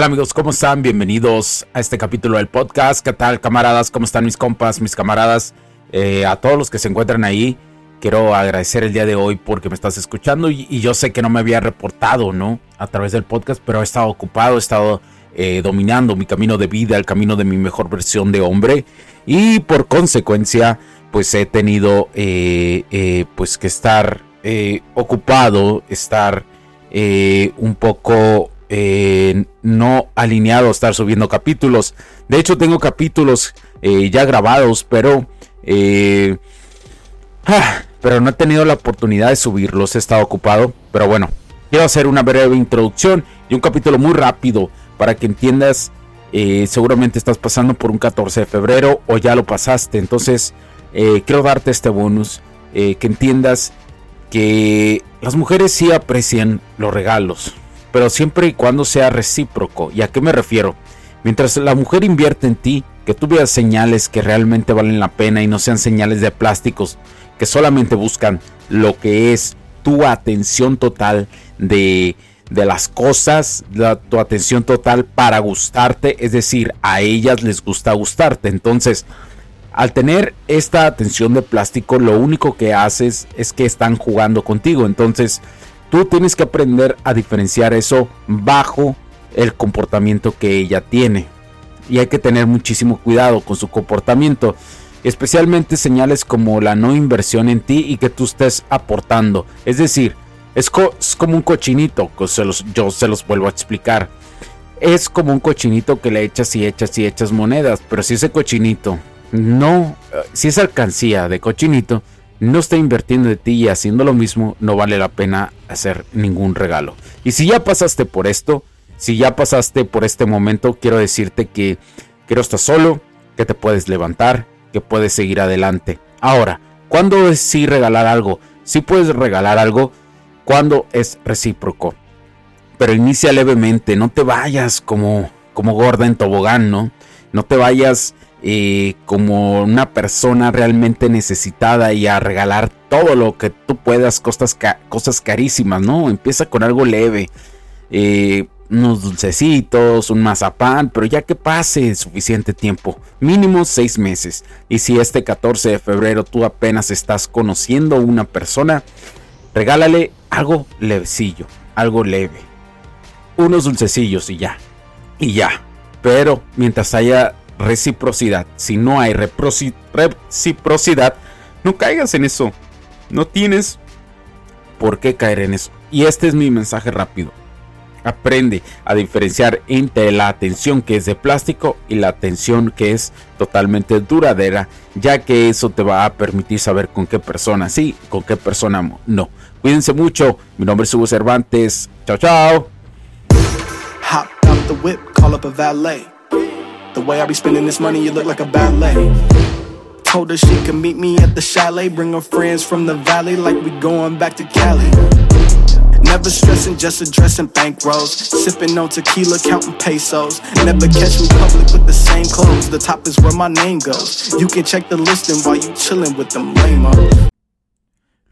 Amigos? ¿Cómo están? Bienvenidos a este capítulo del podcast. ¿Qué tal camaradas? ¿Cómo están mis compas, mis camaradas? Eh, a todos los que se encuentran ahí, quiero agradecer el día de hoy porque me estás escuchando y, yo sé que no me había reportado, ¿no? A través del podcast, pero he estado ocupado, he estado eh, dominando mi camino de vida, el camino de mi mejor versión de hombre y por consecuencia, pues he tenido eh, pues que estar ocupado, estar un poco eh, no alineado estar subiendo capítulos. De hecho, tengo capítulos eh, ya grabados, pero, eh, ah, pero no he tenido la oportunidad de subirlos. He estado ocupado. Pero bueno, quiero hacer una breve introducción y un capítulo muy rápido para que entiendas. seguramente estás pasando por un 14 de febrero o ya lo pasaste. Entonces, quiero darte este bonus. que entiendas que las mujeres sí aprecian los regalos pero siempre y cuando sea recíproco. ¿Y a qué me refiero? Mientras la mujer invierte en ti, que tú veas señales que realmente valen la pena y no sean señales de plásticos que solamente buscan lo que es tu atención total de, de las cosas, tu atención total para gustarte, es decir, a ellas les gusta gustarte. Entonces, al tener esta atención de plástico, lo único que haces es que están jugando contigo. Entonces, Tú tienes que aprender a diferenciar eso bajo el comportamiento que ella tiene. Y hay que tener muchísimo cuidado con su comportamiento. Especialmente señales como la no inversión en ti y que tú estés aportando. Es decir, es, como un cochinito, yo se los vuelvo a explicar. Es como un cochinito que le echas y echas y echas monedas. Pero si ese cochinito no, eh, si es alcancía de cochinito, no está invirtiendo de ti y haciendo lo mismo, no vale la pena hacer ningún regalo. Y si ya pasaste por esto, si ya pasaste por este momento, quiero decirte que, que no estás solo, que te puedes levantar, que puedes seguir adelante. Ahora, ¿cuándo sí regalar algo? Si puedes regalar algo cuando es recíproco. Pero inicia levemente, no te vayas como, como gorda en tobogán, ¿no? No te vayas eh, como una persona realmente necesitada y a regalar todo lo que tú puedas, cosas, cosas carísimas, ¿no? Empieza con algo leve, eh, unos dulcecitos, un mazapán, pero ya que pase suficiente tiempo, mínimo seis meses. Y si este 14 de febrero tú apenas estás conociendo a una persona, regálale algo levecillo, algo leve. Unos dulcecillos y ya. Y ya. Pero mientras haya reciprocidad. Si no hay reciprocidad, no caigas en eso. No tienes por qué caer en eso. Y este es mi mensaje rápido. Aprende a diferenciar entre la atención que es de plástico y la atención que es totalmente duradera, ya que eso te va a permitir saber con qué persona sí, con qué persona no. Cuídense mucho. Mi nombre es Hugo Cervantes. Chao, chao. The way I be spending this money, you look like a ballet. Told her she could meet me at the chalet, bring her friends from the valley like we going back to Cali. Never stressing, just addressing bankrolls. Sipping on tequila, counting pesos. Never catch me public with the same clothes. The top is where my name goes. You can check the listing while you chillin' with them lame